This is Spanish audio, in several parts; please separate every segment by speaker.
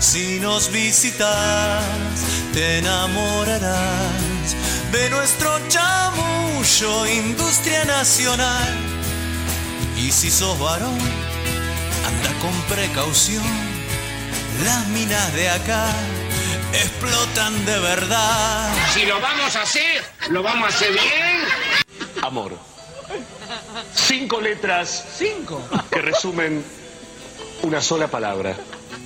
Speaker 1: Si nos visitas, te enamorarás de nuestro chamullo, industria nacional. Y si sos varón, anda con precaución. Las minas de acá explotan de verdad.
Speaker 2: Si lo vamos a hacer, lo vamos a hacer bien.
Speaker 3: Amor. Cinco letras.
Speaker 2: Cinco.
Speaker 3: Que resumen una sola palabra.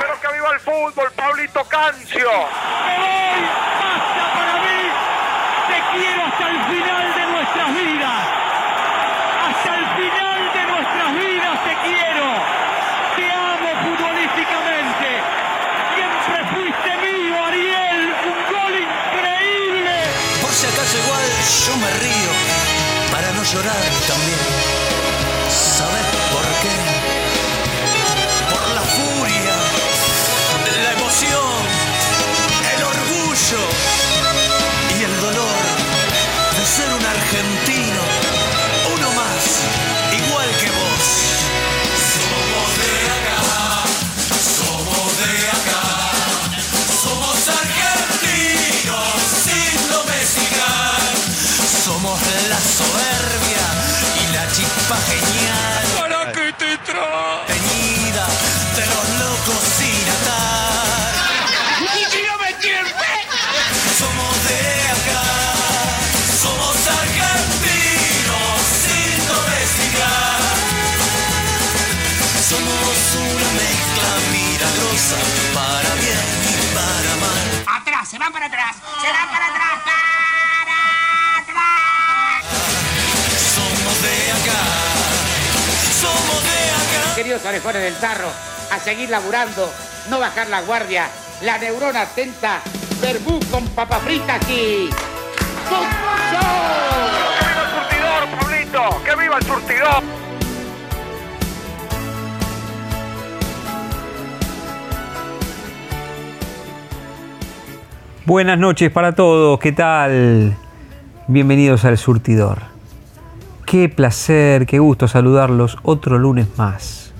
Speaker 4: Pero que viva el fútbol, Pablito Cancio.
Speaker 5: Me voy, basta para mí. Te quiero hasta el final de nuestras vidas. Hasta el final de nuestras vidas te quiero. Te amo futbolísticamente. Siempre fuiste mío, Ariel. Un gol increíble.
Speaker 1: Por si acaso igual yo me río para no llorar
Speaker 2: Para atrás. Se van para atrás. Para atrás.
Speaker 1: Somos de acá, somos de acá.
Speaker 6: Queridos orejones del tarro, a seguir laburando, no bajar la guardia, la neurona atenta, verbú con papa frita aquí. ¡Fútbol!
Speaker 4: ¡Que viva el surtidor, Pablito! ¡Que viva el surtidor!
Speaker 7: Buenas noches para todos, ¿qué tal? Bienvenidos al Surtidor. Qué placer, qué gusto saludarlos otro lunes más.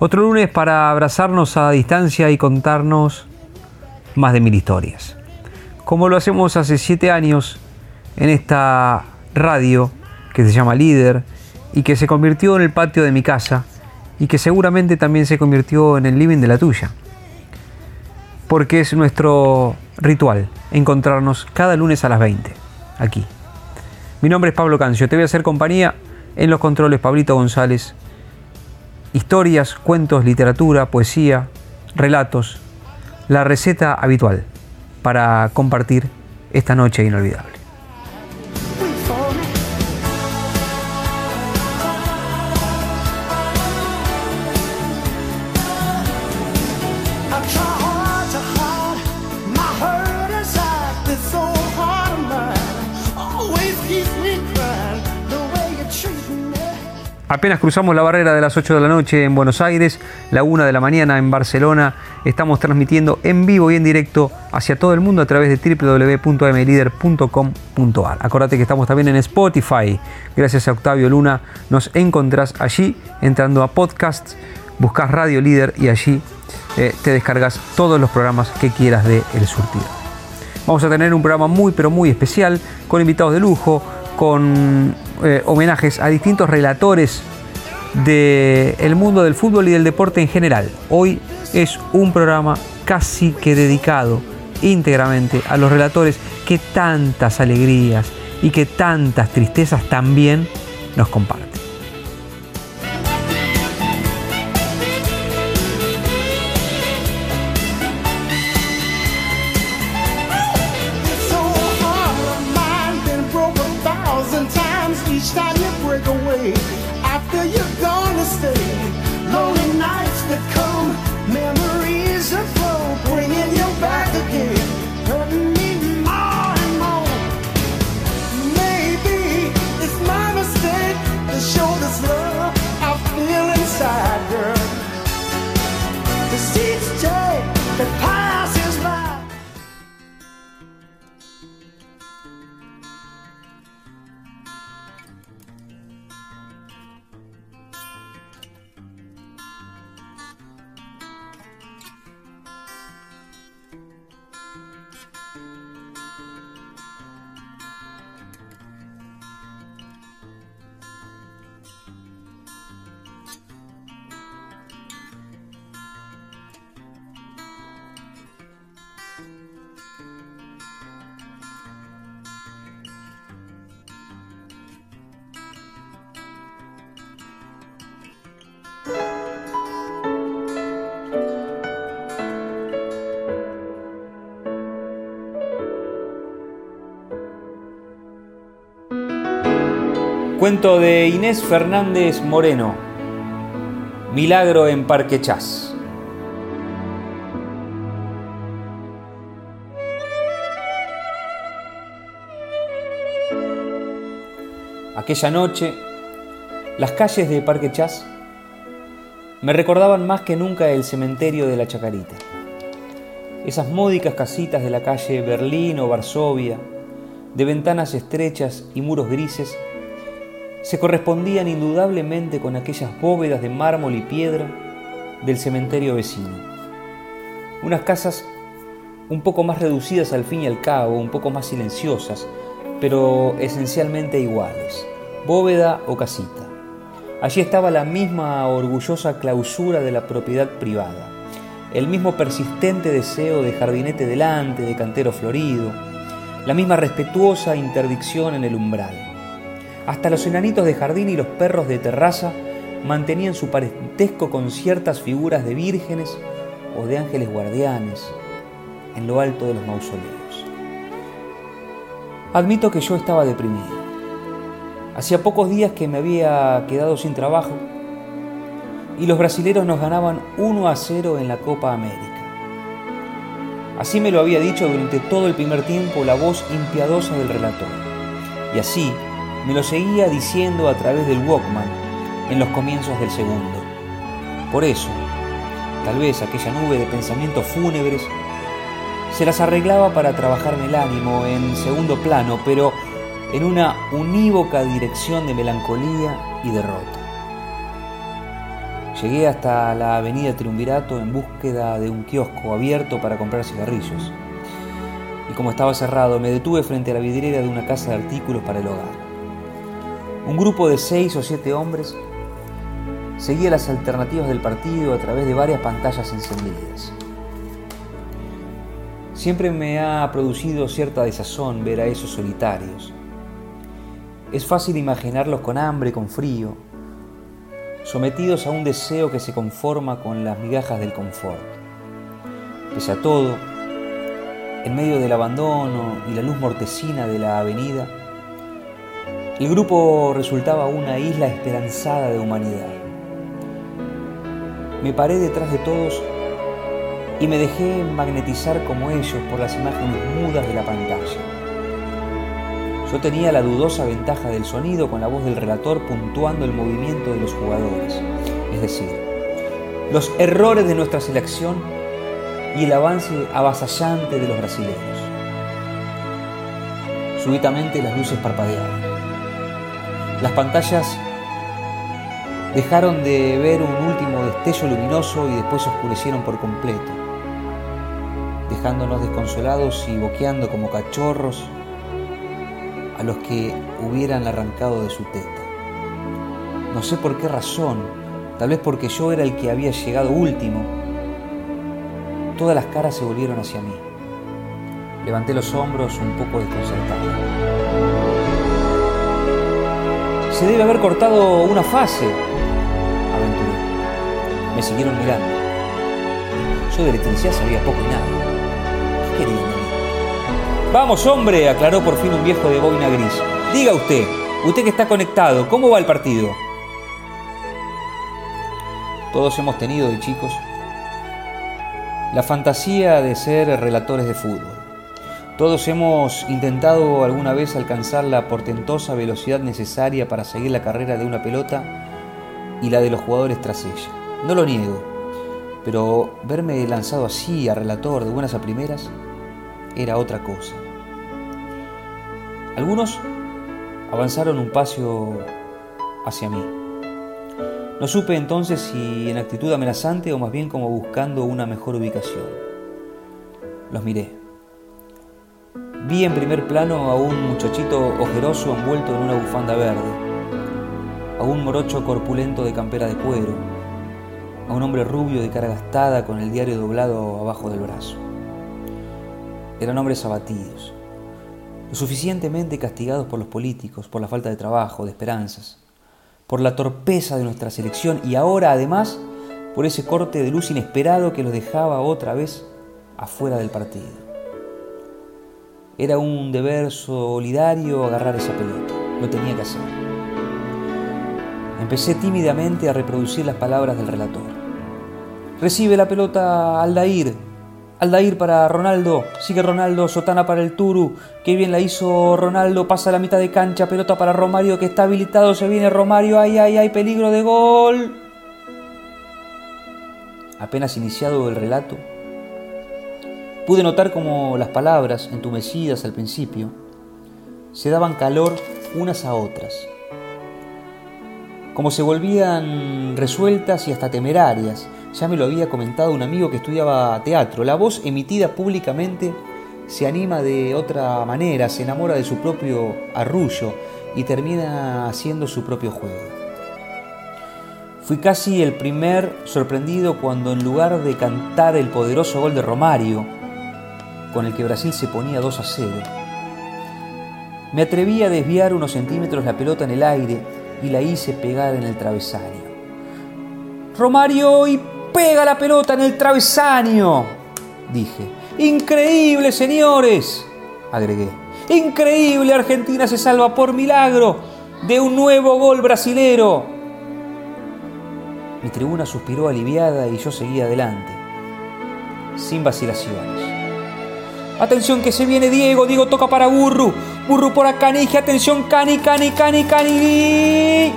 Speaker 7: Otro lunes para abrazarnos a distancia y contarnos más de mil historias. Como lo hacemos hace siete años en esta radio que se llama Líder y que se convirtió en el patio de mi casa y que seguramente también se convirtió en el living de la tuya. Porque es nuestro ritual encontrarnos cada lunes a las 20, aquí. Mi nombre es Pablo Cancio, te voy a hacer compañía en los controles Pablito González. Historias, cuentos, literatura, poesía, relatos, la receta habitual para compartir esta noche inolvidable. Apenas cruzamos la barrera de las 8 de la noche en Buenos Aires, la 1 de la mañana en Barcelona, estamos transmitiendo en vivo y en directo hacia todo el mundo a través de www.mlider.com.ar. Acordate que estamos también en Spotify. Gracias a Octavio Luna nos encontrás allí entrando a podcasts, buscas Radio Líder y allí eh, te descargas todos los programas que quieras de El Surtido. Vamos a tener un programa muy pero muy especial con invitados de lujo, con eh, homenajes a distintos relatores del mundo del fútbol y del deporte en general. Hoy es un programa casi que dedicado íntegramente a los relatores que tantas alegrías y que tantas tristezas también nos comparten. Cuento de Inés Fernández Moreno. Milagro en Parque Chas. Aquella noche, las calles de Parque Chas me recordaban más que nunca el cementerio de la Chacarita. Esas módicas casitas de la calle Berlín o Varsovia, de ventanas estrechas y muros grises, se correspondían indudablemente con aquellas bóvedas de mármol y piedra del cementerio vecino. Unas casas un poco más reducidas al fin y al cabo, un poco más silenciosas, pero esencialmente iguales, bóveda o casita. Allí estaba la misma orgullosa clausura de la propiedad privada, el mismo persistente deseo de jardinete delante, de cantero florido, la misma respetuosa interdicción en el umbral. Hasta los enanitos de jardín y los perros de terraza mantenían su parentesco con ciertas figuras de vírgenes o de ángeles guardianes en lo alto de los mausoleos. Admito que yo estaba deprimido. Hacía pocos días que me había quedado sin trabajo y los brasileros nos ganaban 1 a 0 en la Copa América. Así me lo había dicho durante todo el primer tiempo la voz impiadosa del relator. Y así, me lo seguía diciendo a través del Walkman en los comienzos del segundo. Por eso, tal vez aquella nube de pensamientos fúnebres se las arreglaba para trabajarme el ánimo en segundo plano, pero en una unívoca dirección de melancolía y derrota. Llegué hasta la avenida Triunvirato en búsqueda de un kiosco abierto para comprar cigarrillos. Y como estaba cerrado, me detuve frente a la vidriera de una casa de artículos para el hogar. Un grupo de seis o siete hombres seguía las alternativas del partido a través de varias pantallas encendidas. Siempre me ha producido cierta desazón ver a esos solitarios. Es fácil imaginarlos con hambre, con frío, sometidos a un deseo que se conforma con las migajas del confort. Pese a todo, en medio del abandono y la luz mortecina de la avenida, el grupo resultaba una isla esperanzada de humanidad. Me paré detrás de todos y me dejé magnetizar como ellos por las imágenes mudas de la pantalla. Yo tenía la dudosa ventaja del sonido con la voz del relator puntuando el movimiento de los jugadores, es decir, los errores de nuestra selección y el avance avasallante de los brasileños. Súbitamente las luces parpadearon. Las pantallas dejaron de ver un último destello luminoso y después oscurecieron por completo, dejándonos desconsolados y boqueando como cachorros a los que hubieran arrancado de su teta. No sé por qué razón, tal vez porque yo era el que había llegado último, todas las caras se volvieron hacia mí. Levanté los hombros un poco desconcertado. Se debe haber cortado una fase, aventuré. Me siguieron mirando. Yo de electricidad sabía poco y nada. ¿Qué? Vamos, hombre, aclaró por fin un viejo de boina gris. Diga usted, usted que está conectado, ¿cómo va el partido? Todos hemos tenido de chicos la fantasía de ser relatores de fútbol. Todos hemos intentado alguna vez alcanzar la portentosa velocidad necesaria para seguir la carrera de una pelota y la de los jugadores tras ella. No lo niego, pero verme lanzado así a relator de buenas a primeras era otra cosa. Algunos avanzaron un paso hacia mí. No supe entonces si en actitud amenazante o más bien como buscando una mejor ubicación. Los miré. Vi en primer plano a un muchachito ojeroso envuelto en una bufanda verde, a un morocho corpulento de campera de cuero, a un hombre rubio de cara gastada con el diario doblado abajo del brazo. Eran hombres abatidos, lo suficientemente castigados por los políticos, por la falta de trabajo, de esperanzas, por la torpeza de nuestra selección y ahora además por ese corte de luz inesperado que los dejaba otra vez afuera del partido. Era un deber solidario agarrar esa pelota, lo tenía que hacer. Empecé tímidamente a reproducir las palabras del relator. Recibe la pelota Aldair, Aldair para Ronaldo, sigue Ronaldo, Sotana para el Turu, qué bien la hizo Ronaldo, pasa la mitad de cancha, pelota para Romario que está habilitado, se viene Romario, ay, ay, ay, peligro de gol. Apenas iniciado el relato, pude notar como las palabras, entumecidas al principio, se daban calor unas a otras, como se volvían resueltas y hasta temerarias, ya me lo había comentado un amigo que estudiaba teatro. La voz emitida públicamente se anima de otra manera, se enamora de su propio arrullo y termina haciendo su propio juego. Fui casi el primer sorprendido cuando en lugar de cantar el poderoso gol de Romario, con el que Brasil se ponía 2 a 0, me atreví a desviar unos centímetros la pelota en el aire y la hice pegar en el travesaño. Romario y pega la pelota en el travesaño, dije. Increíble, señores, agregué. Increíble, Argentina se salva por milagro de un nuevo gol brasilero. Mi tribuna suspiró aliviada y yo seguí adelante, sin vacilaciones. Atención que se viene Diego, Diego toca para Burru, Burru por acá, Canige, atención, Cani, Cani, Cani, Cani.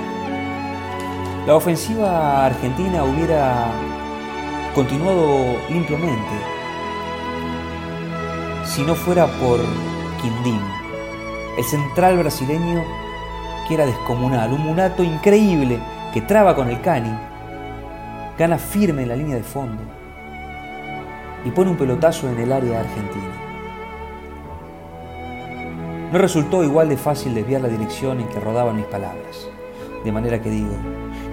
Speaker 7: La ofensiva argentina hubiera continuado limpiamente si no fuera por Quindim, el central brasileño que era descomunal, un munato increíble que traba con el cani, gana firme en la línea de fondo y pone un pelotazo en el área argentina. No resultó igual de fácil desviar la dirección en que rodaban mis palabras. De manera que digo,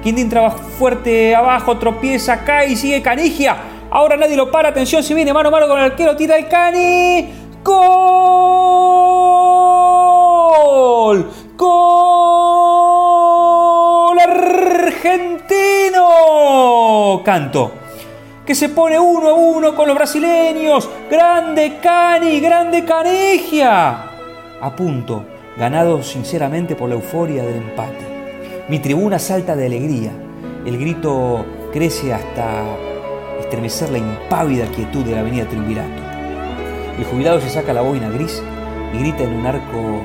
Speaker 7: Quintín trabaja fuerte abajo, tropieza, cae y sigue Canigia. Ahora nadie lo para, atención, se viene mano a mano con el arquero, tira el Cani. ¡Gol! ¡Gol argentino! Canto. Que se pone uno a uno con los brasileños. ¡Grande Cani! ¡Grande Canigia! A punto, ganado sinceramente por la euforia del empate. Mi tribuna salta de alegría. El grito crece hasta estremecer la impávida quietud de la avenida Triunvirato. El jubilado se saca la boina gris y grita en un arco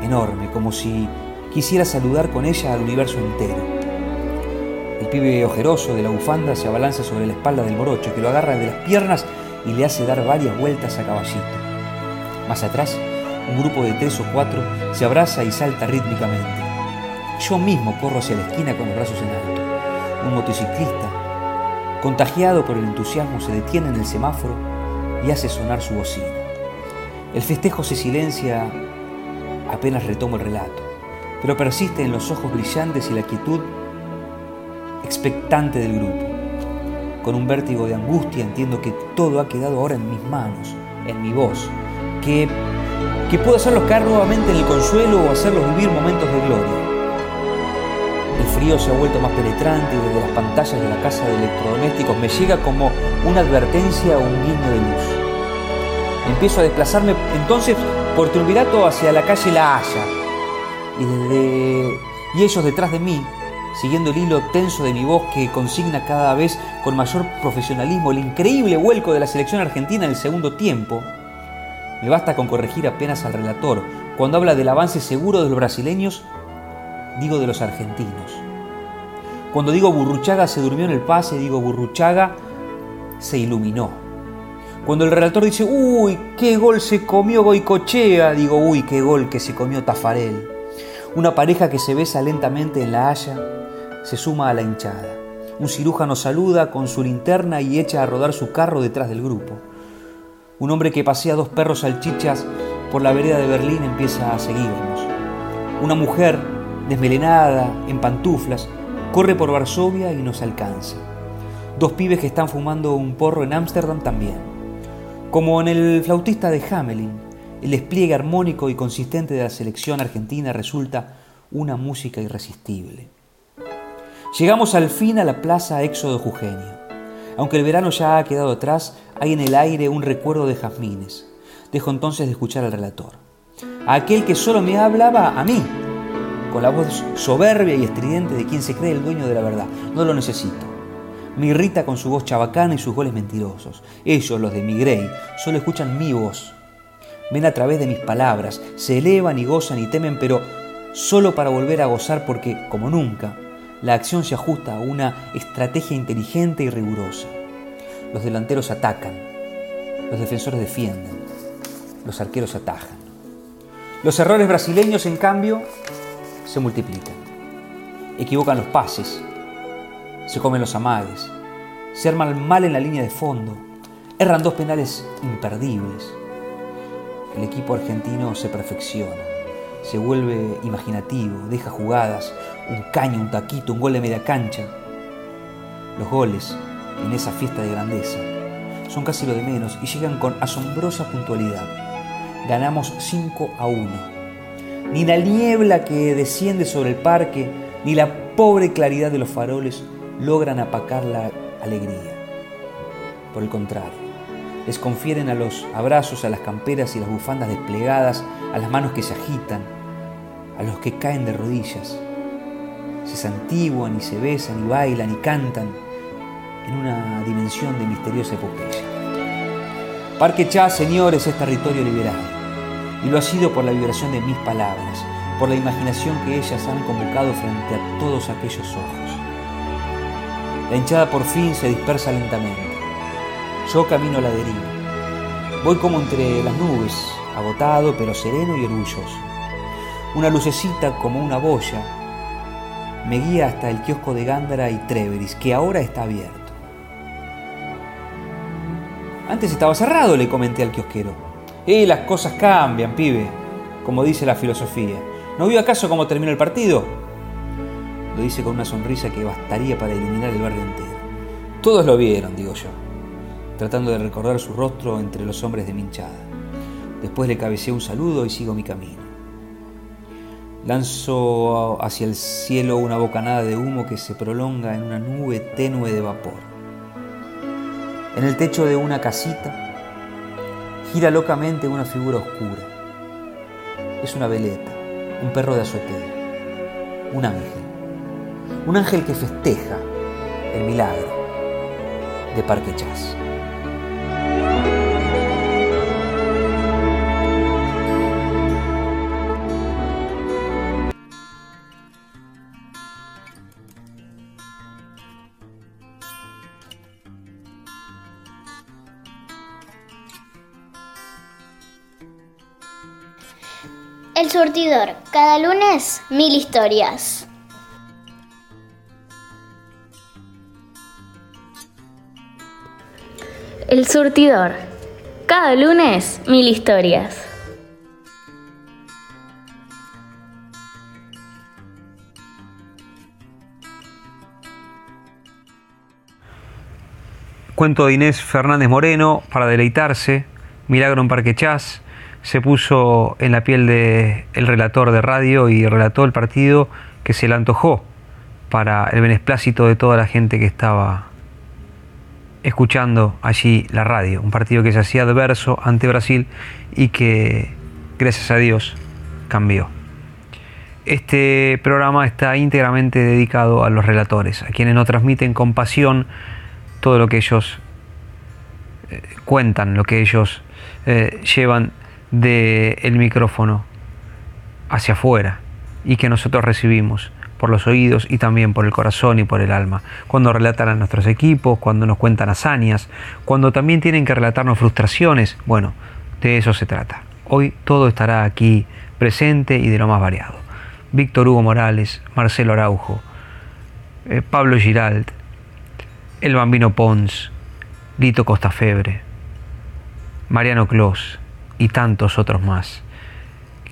Speaker 7: enorme, como si quisiera saludar con ella al universo entero. El pibe ojeroso de la bufanda se abalanza sobre la espalda del morocho, que lo agarra de las piernas y le hace dar varias vueltas a caballito. Más atrás, un grupo de tres o cuatro se abraza y salta rítmicamente. Yo mismo corro hacia la esquina con los brazos en alto. Un motociclista, contagiado por el entusiasmo, se detiene en el semáforo y hace sonar su bocina. El festejo se silencia apenas retomo el relato, pero persiste en los ojos brillantes y la quietud expectante del grupo. Con un vértigo de angustia entiendo que todo ha quedado ahora en mis manos, en mi voz, que, que puedo hacerlos caer nuevamente en el consuelo o hacerlos vivir momentos de gloria. El frío se ha vuelto más penetrante y desde las pantallas de la casa de electrodomésticos me llega como una advertencia o un guiño de luz. Empiezo a desplazarme entonces por Triunvirato hacia la calle La Haya. Y, desde... y ellos detrás de mí, siguiendo el hilo tenso de mi voz que consigna cada vez con mayor profesionalismo el increíble vuelco de la selección argentina en el segundo tiempo, me basta con corregir apenas al relator. Cuando habla del avance seguro de los brasileños, digo de los argentinos. Cuando digo Burruchaga se durmió en el pase, digo Burruchaga se iluminó. Cuando el relator dice, uy, qué gol se comió Goicochea, digo, uy, qué gol que se comió Tafarel. Una pareja que se besa lentamente en la haya se suma a la hinchada. Un cirujano saluda con su linterna y echa a rodar su carro detrás del grupo. Un hombre que pasea dos perros salchichas por la vereda de Berlín empieza a seguirnos. Una mujer, desmelenada, en pantuflas, corre por Varsovia y nos alcanza. Dos pibes que están fumando un porro en Ámsterdam también. Como en el flautista de Hamelin, el despliegue armónico y consistente de la selección argentina resulta una música irresistible. Llegamos al fin a la plaza Éxodo Jugenio. Aunque el verano ya ha quedado atrás, hay en el aire un recuerdo de jazmines. Dejo entonces de escuchar al relator. Aquel que solo me hablaba a mí, con la voz soberbia y estridente de quien se cree el dueño de la verdad. No lo necesito. Me irrita con su voz chabacana y sus goles mentirosos. Ellos, los de Migrey, solo escuchan mi voz. Ven a través de mis palabras, se elevan y gozan y temen, pero solo para volver a gozar porque, como nunca, la acción se ajusta a una estrategia inteligente y rigurosa. Los delanteros atacan, los defensores defienden, los arqueros atajan. Los errores brasileños, en cambio, se multiplican. Equivocan los pases, se comen los amagues, se arman mal en la línea de fondo, erran dos penales imperdibles. El equipo argentino se perfecciona, se vuelve imaginativo, deja jugadas, un caño, un taquito, un gol de media cancha. Los goles, en esa fiesta de grandeza, son casi lo de menos y llegan con asombrosa puntualidad. Ganamos 5 a 1. Ni la niebla que desciende sobre el parque, ni la pobre claridad de los faroles logran apacar la alegría. Por el contrario, les confieren a los abrazos, a las camperas y las bufandas desplegadas, a las manos que se agitan, a los que caen de rodillas, se santiguan y se besan y bailan y cantan en una dimensión de misteriosa epopeya. Parque Chá, señores, es territorio liberado, y lo ha sido por la vibración de mis palabras, por la imaginación que ellas han convocado frente a todos aquellos ojos. La hinchada por fin se dispersa lentamente. Yo camino a la deriva. Voy como entre las nubes, agotado pero sereno y orgulloso. Una lucecita como una boya me guía hasta el kiosco de Gándara y Treveris, que ahora está abierto. Antes estaba cerrado, le comenté al kiosquero. Eh, las cosas cambian, pibe. como dice la filosofía. ¿No vio acaso cómo terminó el partido? Lo dice con una sonrisa que bastaría para iluminar el barrio entero. Todos lo vieron, digo yo, tratando de recordar su rostro entre los hombres de minchada. Después le cabeceé un saludo y sigo mi camino. Lanzo hacia el cielo una bocanada de humo que se prolonga en una nube tenue de vapor. En el techo de una casita gira locamente una figura oscura. Es una veleta, un perro de azotea, un ángel. Un ángel que festeja el milagro de Parque Chas.
Speaker 8: Cada lunes mil historias.
Speaker 9: El surtidor, cada lunes mil historias.
Speaker 7: Cuento de Inés Fernández Moreno para deleitarse, Milagro en Parque Chas, se puso en la piel del el relator de radio y relató el partido que se le antojó para el beneplácito de toda la gente que estaba escuchando allí la radio. Un partido que se hacía adverso ante Brasil y que, gracias a Dios, cambió. Este programa está íntegramente dedicado a los relatores, a quienes nos transmiten con pasión todo lo que ellos eh, cuentan, lo que ellos eh, llevan del micrófono hacia afuera y que nosotros recibimos por los oídos y también por el corazón y por el alma. Cuando relatan a nuestros equipos, cuando nos cuentan hazañas, cuando también tienen que relatarnos frustraciones, bueno, de eso se trata. Hoy todo estará aquí presente y de lo más variado. Víctor Hugo Morales, Marcelo Araujo, eh, Pablo Giralt, el Bambino Pons, Lito Costafebre, Mariano Clos y tantos otros más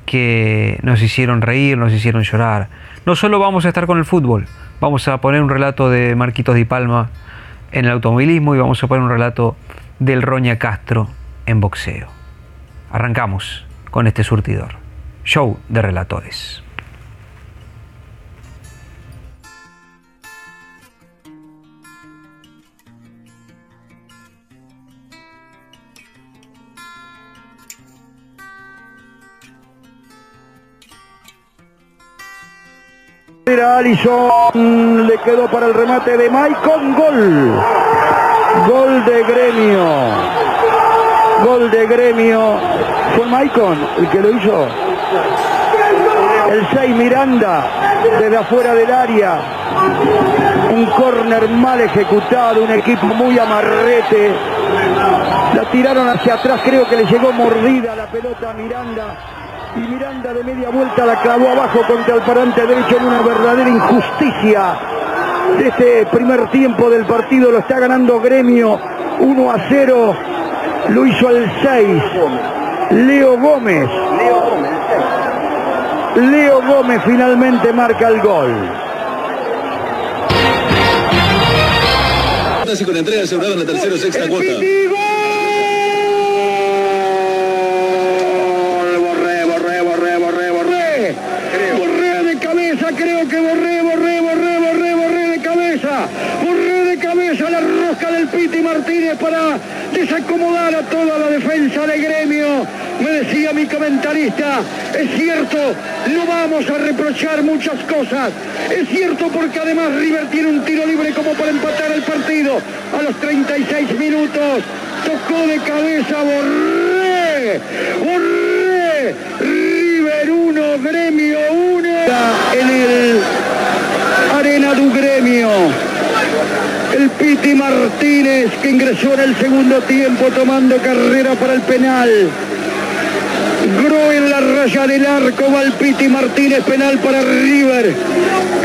Speaker 7: que nos hicieron reír, nos hicieron llorar. No solo vamos a estar con el fútbol, vamos a poner un relato de Marquitos Di Palma en el automovilismo y vamos a poner un relato del Roña Castro en boxeo. Arrancamos con este surtidor. Show de relatores.
Speaker 10: Era Alison, le quedó para el remate de Maicon, gol. Gol de gremio. Gol de gremio. Fue Maicon el que lo hizo. El 6 Miranda, desde afuera del área. Un córner mal ejecutado, un equipo muy amarrete. La tiraron hacia atrás, creo que le llegó mordida la pelota a Miranda y Miranda de media vuelta la clavó abajo contra el parante derecho en una verdadera injusticia de este primer tiempo del partido. Lo está ganando Gremio 1 a 0. Lo hizo al 6. Leo Gómez. Leo Gómez finalmente marca el gol.
Speaker 11: con entrega asegurada en la tercera o sexta cuota.
Speaker 10: creo que borré, borré, borré, borré, borré de cabeza. Borré de cabeza la rosca del Piti Martínez para desacomodar a toda la defensa de gremio. Me decía mi comentarista, es cierto, no vamos a reprochar muchas cosas. Es cierto porque además River tiene un tiro libre como para empatar el partido. A los 36 minutos tocó de cabeza, borré, borré. River 1, Gremio 1 en el Arena du Gremio. El Piti Martínez que ingresó en el segundo tiempo tomando carrera para el penal. Gro en la raya del arco va el Piti Martínez, penal para River.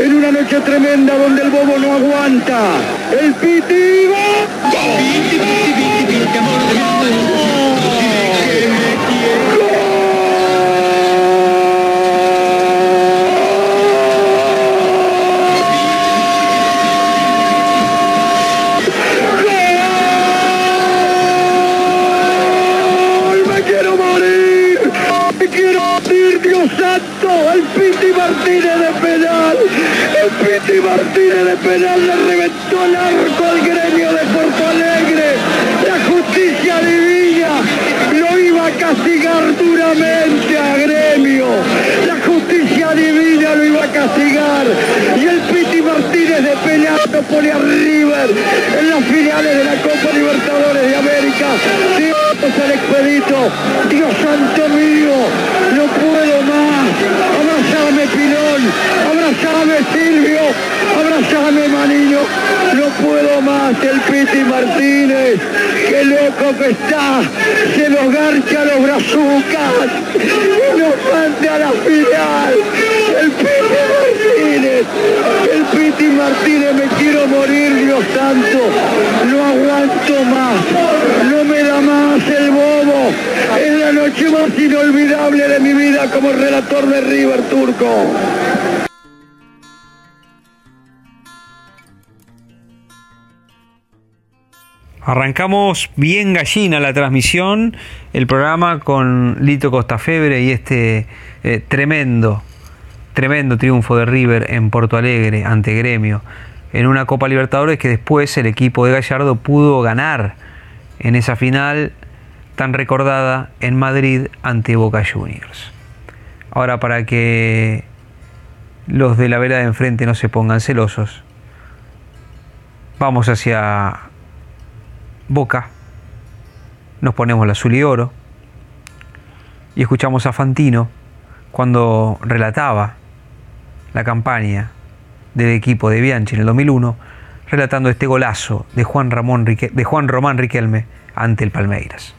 Speaker 10: En una noche tremenda donde el bobo no aguanta. El Piti va. Dios santo, el Piti Martínez de penal. El Piti De penal le reventó el arco al gremio de Porto Alegre. La justicia divina lo iba a castigar duramente a gremio. La justicia divina lo iba a castigar. Y el Piti Martínez de penal lo pone River en las finales de la Copa Libertadores de América. Dios al expedito. Dios santo mío. Abrazame Pilón, abrazame Silvio, abrazame Manillo. No puedo más el Piti Martínez. Qué loco que está. Se nos garcha los brazucas nos manda a la final. El Piti Martínez, el Piti Martínez, me quiero morir, Dios santo. No aguanto más. No me da más el bobo. Es la noche más inolvidable de mi vida como relator de River Turco.
Speaker 7: Arrancamos bien gallina la transmisión, el programa con Lito Costafebre y este eh, tremendo, tremendo triunfo de River en Porto Alegre ante Gremio, en una Copa Libertadores que después el equipo de Gallardo pudo ganar en esa final tan recordada en Madrid ante Boca Juniors. Ahora para que los de la vela de enfrente no se pongan celosos, vamos hacia Boca, nos ponemos el azul y oro y escuchamos a Fantino cuando relataba la campaña del equipo de Bianchi en el 2001, relatando este golazo de Juan, Ramón de Juan Román Riquelme ante el Palmeiras.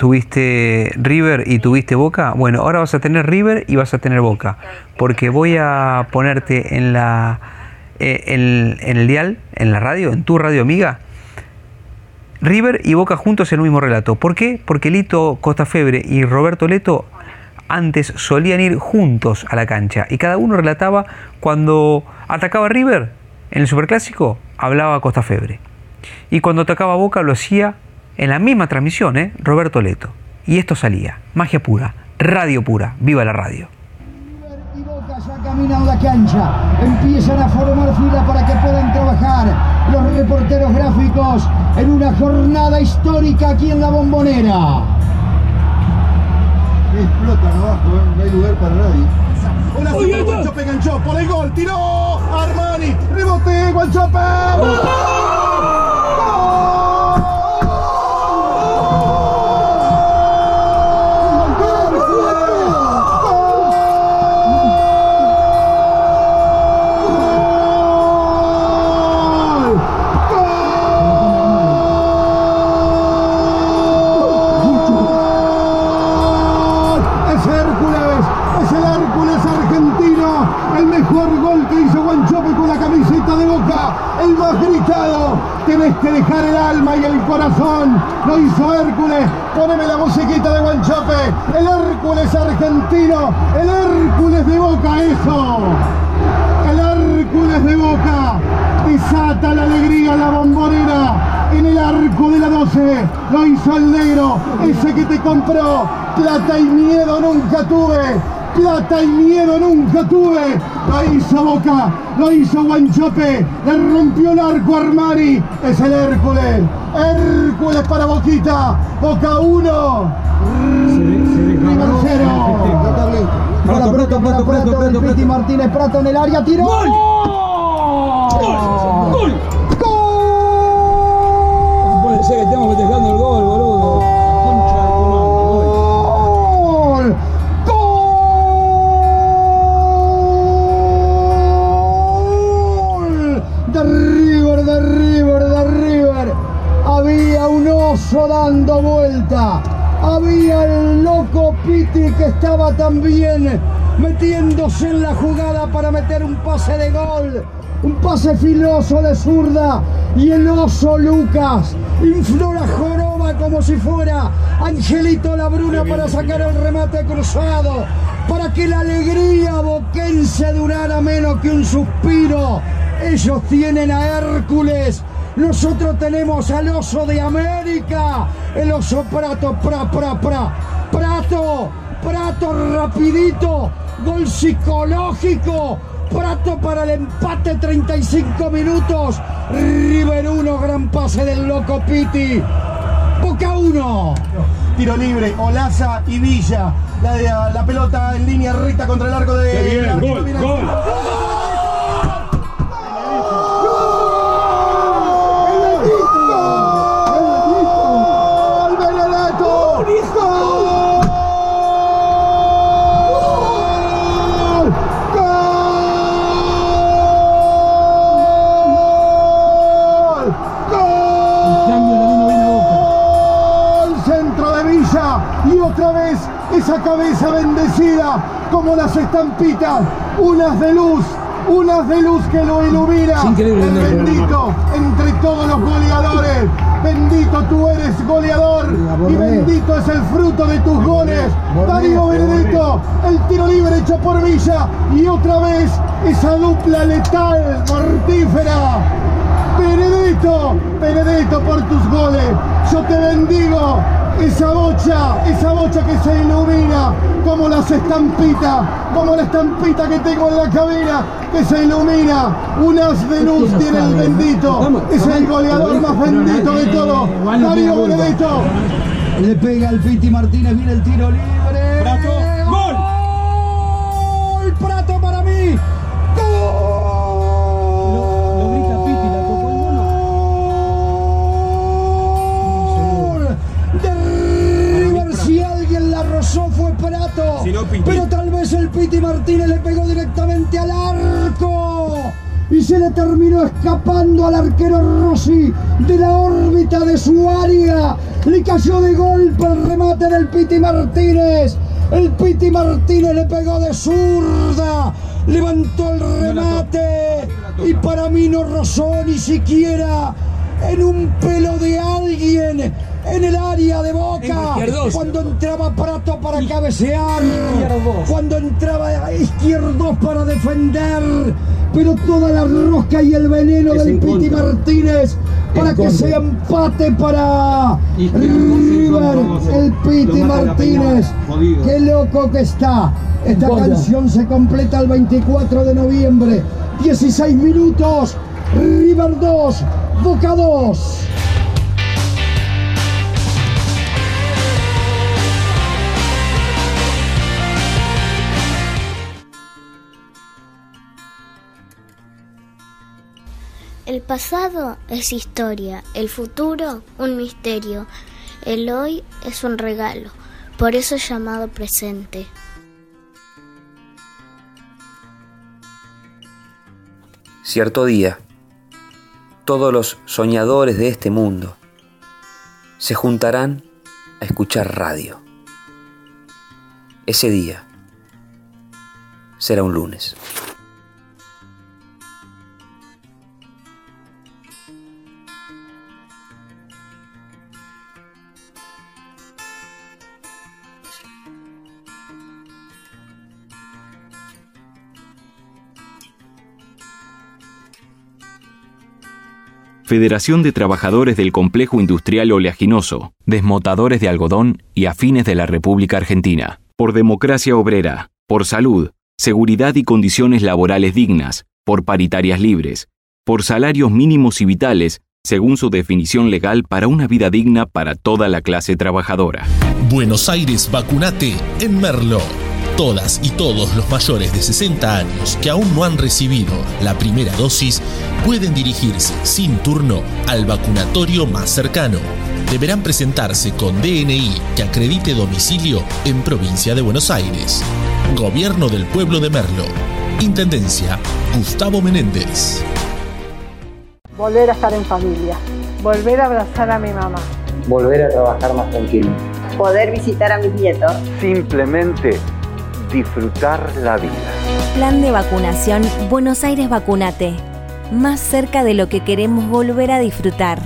Speaker 7: Tuviste River y tuviste Boca, bueno, ahora vas a tener River y vas a tener Boca, porque voy a ponerte en la eh, en, el dial, en la radio, en tu radio amiga, River y Boca juntos en el mismo relato. ¿Por qué? Porque Lito Costafebre y Roberto Leto antes solían ir juntos a la cancha y cada uno relataba cuando atacaba River en el Superclásico, hablaba Costafebre. Y cuando atacaba Boca lo hacía en la misma transmisión, ¿eh? Roberto Leto. Y esto salía, magia pura, radio pura, viva la radio.
Speaker 12: Y Boca ya caminan la cancha, empiezan a formar fila para que puedan trabajar los reporteros gráficos en una jornada histórica aquí en la bombonera.
Speaker 13: Explotan abajo, ¿eh? no hay lugar para nadie. Hola, Uy, Guanchope enganchó por el gol, tiró Armani, rebote, Guanchope.
Speaker 12: mejor Tenés que dejar el alma y el corazón. Lo hizo Hércules. Poneme la musiquita de Guanchope. El Hércules argentino. El Hércules de Boca, eso. El Hércules de Boca. Desata la alegría la bombonera. En el arco de la 12 lo hizo el negro, ese que te compró. Plata y miedo nunca tuve plata y miedo nunca tuve. Lo hizo Boca, lo hizo Guanchope, le rompió el arco a Armani. Es el Hércules, Hércules para Boquita, Boca 1, River 0. Para Prato, para Prato, del Piti Martínez, Prato en el área, tiró. ¡Gol! ¡Gol!
Speaker 13: No puede ser que estemos festejando el gol, boludo.
Speaker 12: Había el loco Piti que estaba también metiéndose en la jugada para meter un pase de gol. Un pase filoso de zurda. Y el oso Lucas infló la joroba como si fuera Angelito Labruna para sacar el remate cruzado. Para que la alegría boquense durara menos que un suspiro. Ellos tienen a Hércules. Nosotros tenemos al oso de América. El oso Prato, pra, pra, pra. Prato, Prato rapidito. Gol psicológico. Prato para el empate 35 minutos. River 1, gran pase del loco Piti. Boca 1. Tiro libre, Olaza y Villa. La, la pelota en línea recta contra el arco de.
Speaker 13: Qué bien, gol. ¡Gol,
Speaker 12: esa cabeza bendecida como las estampitas, unas de luz, unas de luz que lo ilumina.
Speaker 13: Increíble,
Speaker 12: El bendito entre todos los goleadores. Bendito tú eres goleador y bendito es el fruto de tus goles. Darío Benedetto, el tiro libre hecho por Villa y otra vez esa dupla letal, mortífera. Benedetto, Benedetto por tus goles. Yo te bendigo. Esa bocha, esa bocha que se ilumina como las estampitas, como la estampita que tengo en la cabina que se ilumina. Unas de luz tiene el bendito. Es el goleador más bendito de todos. Darío Benedetto. Le pega el Piti Martínez, viene el tiro libre. Si
Speaker 13: no.
Speaker 12: Pero tal vez el Piti Martínez le pegó directamente al arco. Y se le terminó escapando al arquero Rossi de la órbita de su área. Le cayó de golpe el remate del Piti Martínez. El Piti Martínez le pegó de zurda. Levantó el remate. Y para mí no rozó ni siquiera en un pelo de alguien en el área de Boca. Cuando entraba Prato para cabecear. Cuando entraba Izquierdos para defender. Pero toda la rosca y el veneno
Speaker 13: Es
Speaker 12: del Piti
Speaker 13: contra.
Speaker 12: Martínez para
Speaker 13: En
Speaker 12: que
Speaker 13: contra.
Speaker 12: sea empate para River. El Piti Martínez. Qué loco que está. Esta canción se completa el 24 de noviembre. 16 minutos. River 2, Boca 2.
Speaker 9: El pasado es historia, el futuro un misterio, el hoy es un regalo, por eso es llamado presente.
Speaker 14: Cierto día, todos los soñadores de este mundo se juntarán a escuchar radio. Ese día será un lunes.
Speaker 15: Federación de Trabajadores del Complejo Industrial Oleaginoso, Desmotadores de Algodón y Afines de la República Argentina. Por democracia obrera, por salud, seguridad y condiciones laborales dignas, por paritarias libres, por salarios mínimos y vitales, según su definición legal para una vida digna para toda la clase trabajadora.
Speaker 16: Buenos Aires Vacunate en Merlo. Todas y todos los mayores de 60 años que aún no han recibido la primera dosis pueden dirigirse sin turno al vacunatorio más cercano. Deberán presentarse con DNI que acredite domicilio en provincia de Buenos Aires. Gobierno del pueblo de Merlo. Intendencia Gustavo Menéndez.
Speaker 17: Volver a estar en familia. Volver a abrazar a mi mamá.
Speaker 18: Volver a trabajar más tranquilo.
Speaker 19: Poder visitar a mis nietos.
Speaker 20: Simplemente disfrutar la vida.
Speaker 21: Plan de vacunación Buenos Aires Vacunate. Más cerca de lo que queremos volver a disfrutar.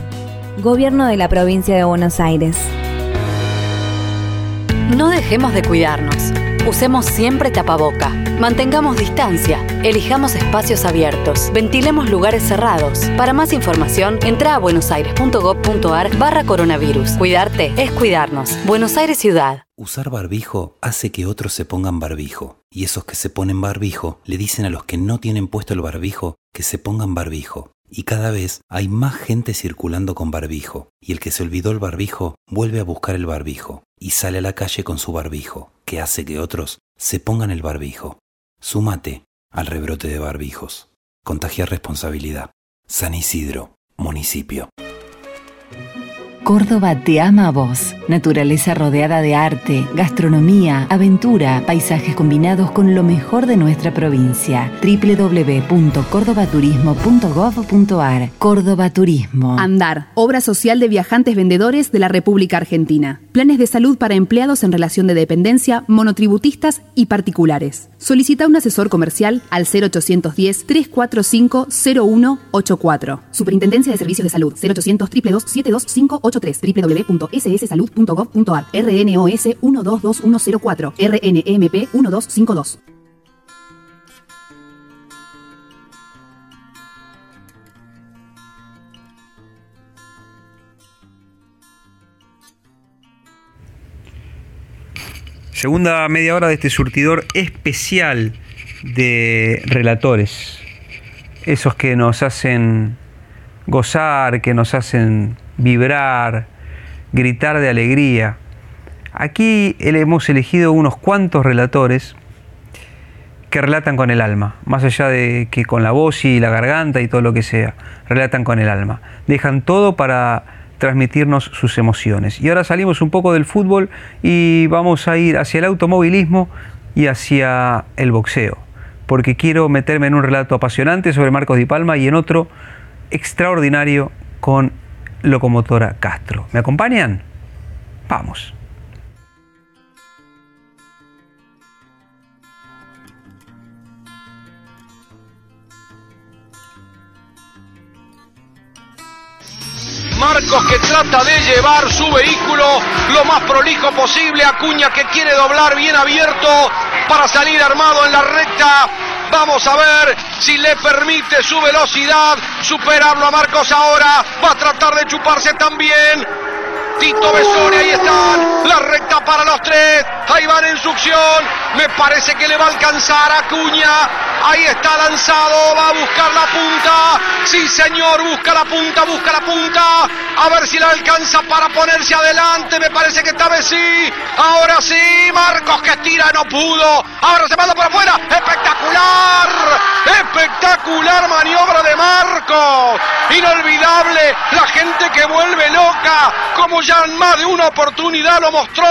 Speaker 21: Gobierno de la provincia de Buenos Aires.
Speaker 22: No dejemos de cuidarnos. Usemos siempre tapaboca. Mantengamos distancia. Elijamos espacios abiertos. Ventilemos lugares cerrados. Para más información, entra a buenosaires.gov.ar barra coronavirus. Cuidarte es cuidarnos. Buenos Aires Ciudad.
Speaker 23: Usar barbijo hace que otros se pongan barbijo. Y esos que se ponen barbijo le dicen a los que no tienen puesto el barbijo que se pongan barbijo. Y cada vez hay más gente circulando con barbijo. Y el que se olvidó el barbijo vuelve a buscar el barbijo. Y sale a la calle con su barbijo, que hace que otros se pongan el barbijo. Súmate al rebrote de barbijos. Contagia responsabilidad. San Isidro, municipio.
Speaker 24: Córdoba te ama a vos. Naturaleza rodeada de arte, gastronomía, aventura, paisajes combinados con lo mejor de nuestra provincia. www.cordobaturismo.gov.ar Córdoba Turismo.
Speaker 25: Andar, obra social de viajantes vendedores de la República Argentina. Planes de salud para empleados en relación de dependencia, monotributistas y particulares. Solicita un asesor comercial al 0810-345-0184. Superintendencia de Servicios de Salud 0800 72583 www.sssalud.gov.ar RNOS 122104 RNMP 1252
Speaker 7: Segunda media hora de este surtidor especial de relatores. Esos que nos hacen gozar, que nos hacen vibrar, gritar de alegría. Aquí hemos elegido unos cuantos relatores que relatan con el alma, más allá de que con la voz y la garganta y todo lo que sea, relatan con el alma. Dejan todo para transmitirnos sus emociones. Y ahora salimos un poco del fútbol y vamos a ir hacia el automovilismo y hacia el boxeo, porque quiero meterme en un relato apasionante sobre Marcos Di Palma y en otro extraordinario con Locomotora Castro. ¿Me acompañan? Vamos.
Speaker 4: Marcos que trata de llevar su vehículo lo más prolijo posible. Acuña que quiere doblar bien abierto para salir armado en la recta. Vamos a ver si le permite su velocidad superarlo a Marcos ahora. Va a tratar de chuparse también. Tito Besone, ahí están. La recta para los tres. Ahí van en succión. Me parece que le va a alcanzar a Cuña. Ahí está lanzado. Va a buscar la punta. Sí, señor. Busca la punta. Busca la punta. A ver si la alcanza para ponerse adelante. Me parece que esta vez sí. Ahora sí. Marcos que tira. No pudo. Ahora se manda por afuera. Espectacular. Espectacular maniobra de Marcos. Inolvidable. La gente que vuelve loca. Como ya en más de una oportunidad lo mostró.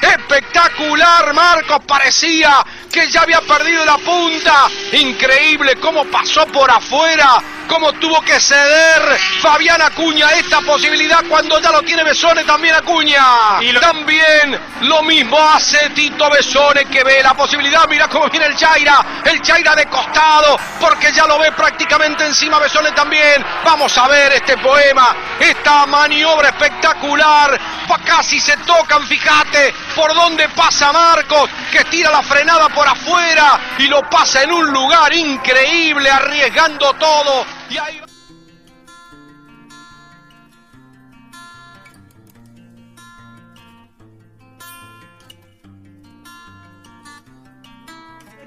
Speaker 4: Espectacular. Marcos parecía que ya había perdido la punta. Increíble cómo pasó por afuera, cómo tuvo que ceder Fabián Acuña esta posibilidad cuando ya lo tiene Besone también Acuña. Y también lo mismo hace Tito Besone que ve la posibilidad. Mira cómo viene el Chaira, el Chaira de costado, porque ya lo ve prácticamente encima Besone también. Vamos a ver este poema, esta maniobra espectacular lugar. Casi se tocan, fíjate por dónde pasa Marcos, que tira la frenada por afuera y lo pasa en un lugar increíble, arriesgando todo. Y ahí...
Speaker 5: va.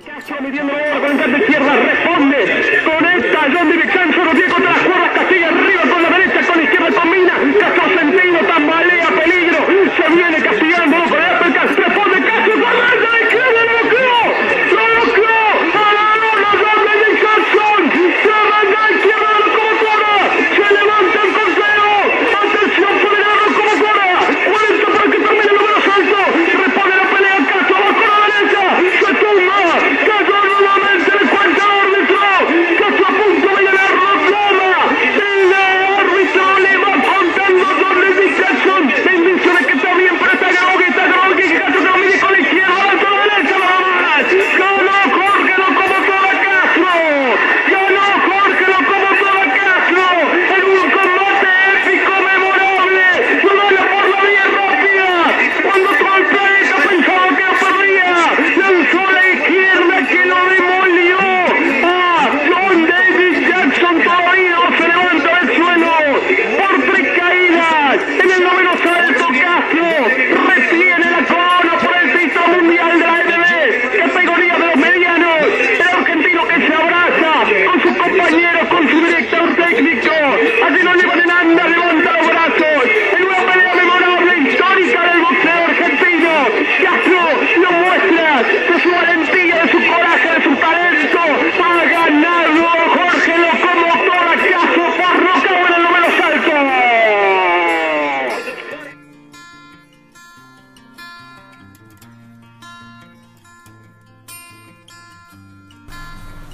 Speaker 5: Castro midiendo la con el de izquierda, responde con el tallón de Vicenzo, lo tiene contra la se viene castigando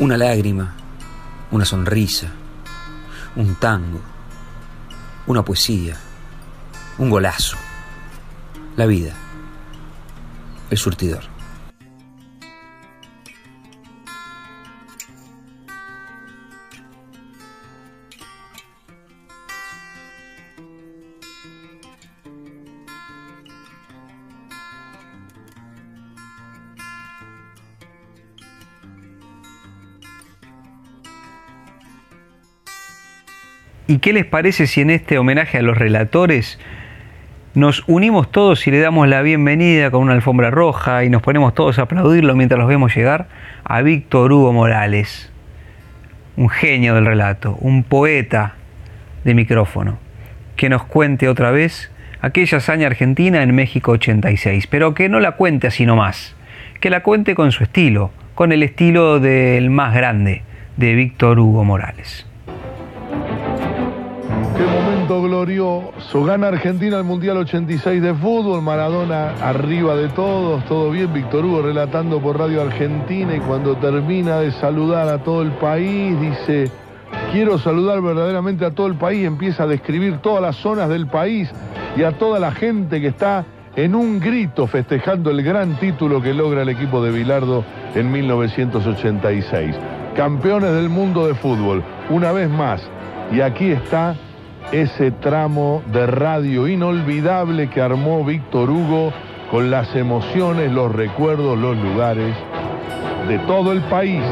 Speaker 5: Una
Speaker 21: lágrima, una sonrisa, un tango, una poesía, un golazo. La vida. El surtidor.
Speaker 7: ¿Y qué les parece si en este homenaje a los relatores nos unimos todos y le damos la bienvenida con una alfombra roja y nos ponemos todos a aplaudirlo mientras los vemos llegar a Víctor Hugo Morales, un genio del relato, un poeta de micrófono, que nos cuente otra vez aquella hazaña argentina en México 86, pero que no la cuente así nomás, que la cuente con su estilo, con el estilo del más grande, de Víctor Hugo Morales.
Speaker 26: Glorioso. Gana Argentina el Mundial 86 de fútbol. Maradona arriba de todos. Todo bien. Víctor Hugo relatando por Radio Argentina. Y cuando termina de saludar a todo el país, dice: Quiero saludar verdaderamente a todo el país. Empieza a describir todas las zonas del país y a toda la gente que está en un grito festejando el gran título que logra el equipo de Bilardo en 1986. Campeones del mundo de fútbol. Una vez más. Y aquí está ese tramo de radio inolvidable que armó Víctor Hugo con las emociones, los recuerdos, los lugares de todo el país.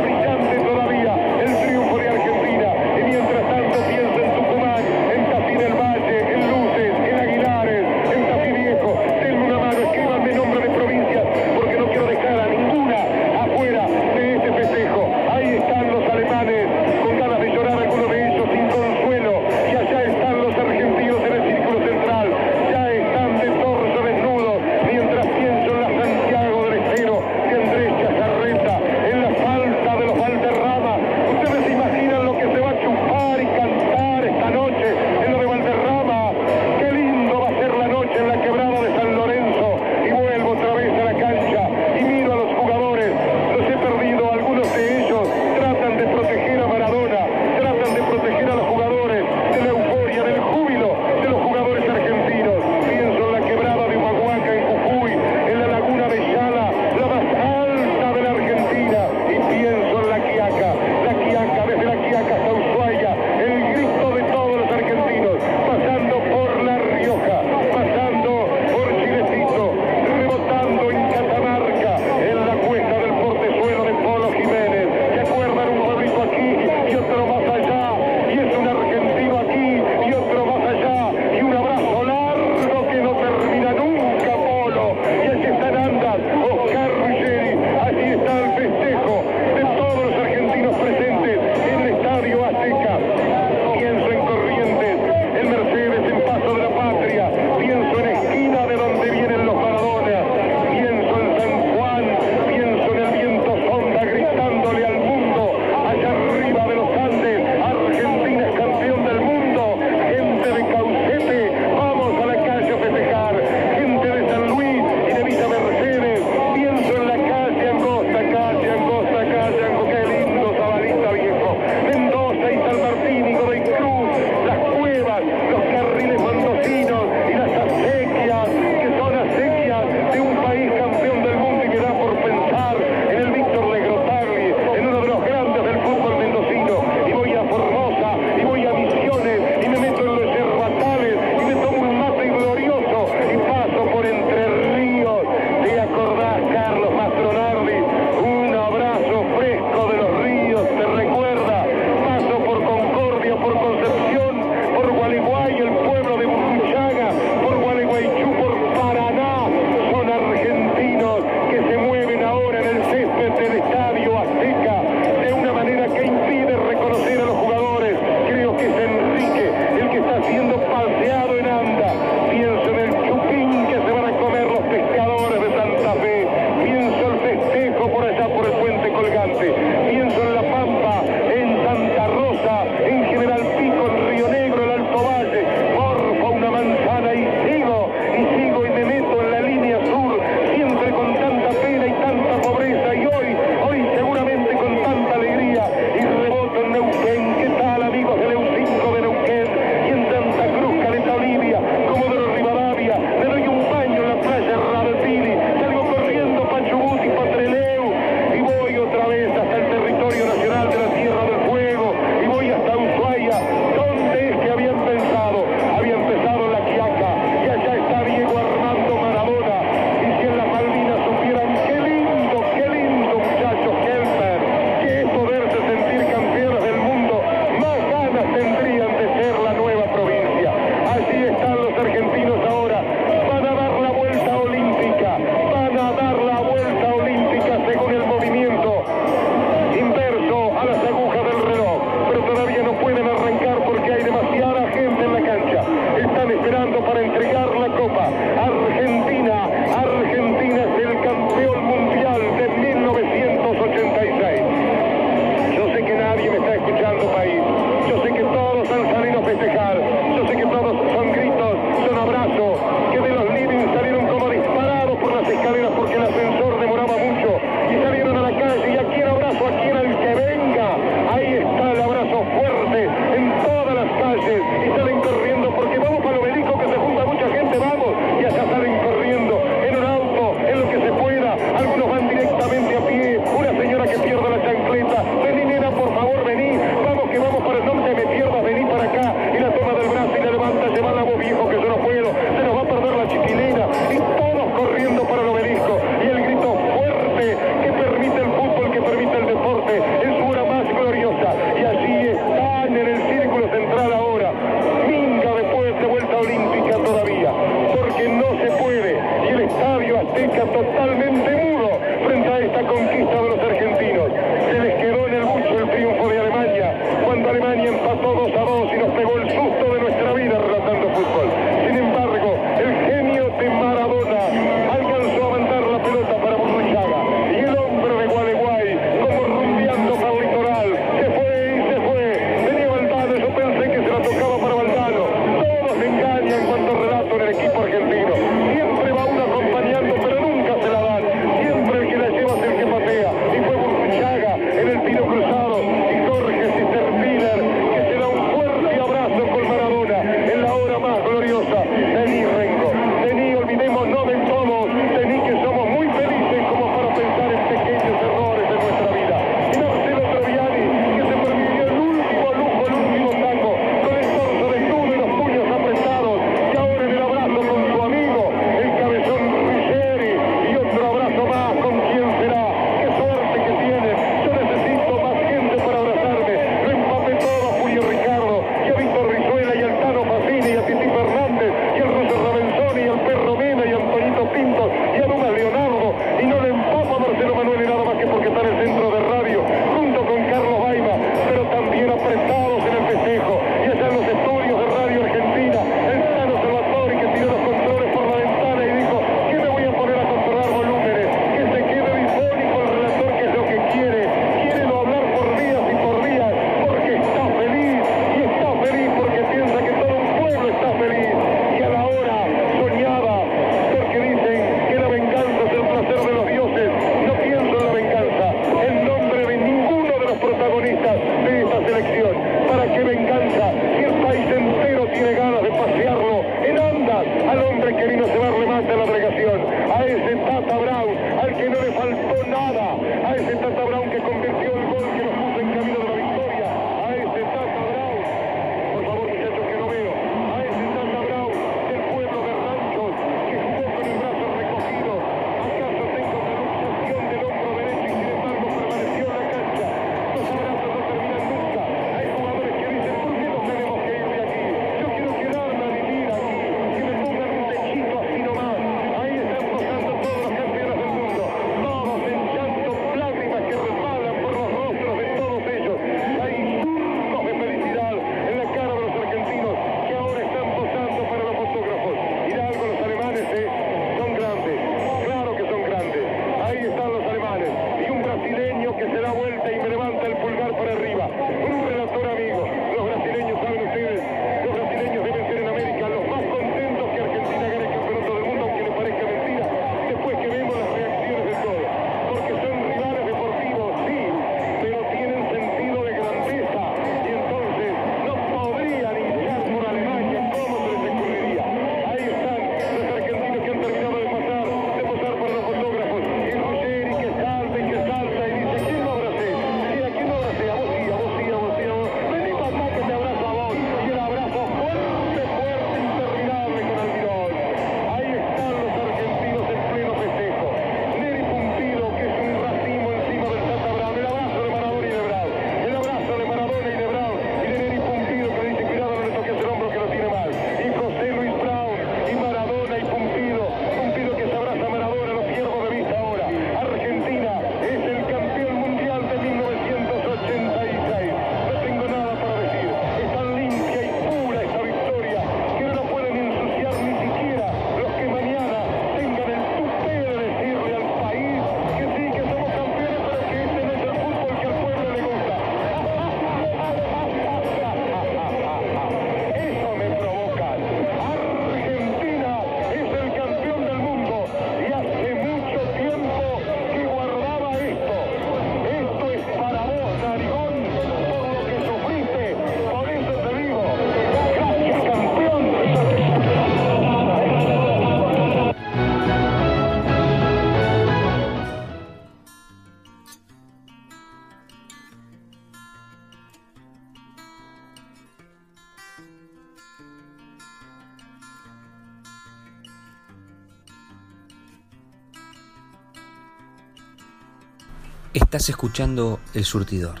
Speaker 14: Estás escuchando El Surtidor.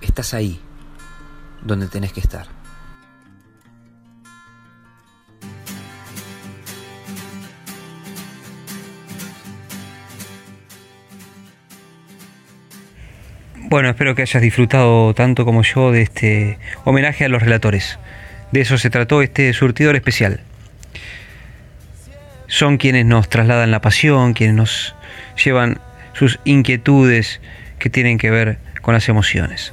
Speaker 14: Estás ahí, donde tenés que estar.
Speaker 7: Bueno, espero que hayas disfrutado tanto como yo de este homenaje a los relatores. De eso se trató este surtidor especial. Son quienes nos trasladan la pasión, quienes nos llevan sus inquietudes que tienen que ver con las emociones.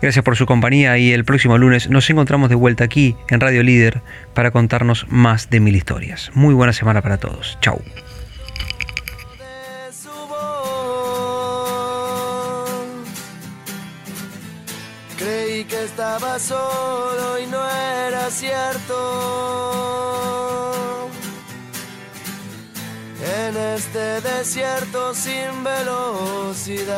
Speaker 7: Gracias por su compañía y el próximo lunes nos encontramos de vuelta aquí en Radio Líder para contarnos más de mil historias. Muy buena semana para todos. Chau.
Speaker 27: Creí que estaba solo y no era cierto. este desierto sin velocidad.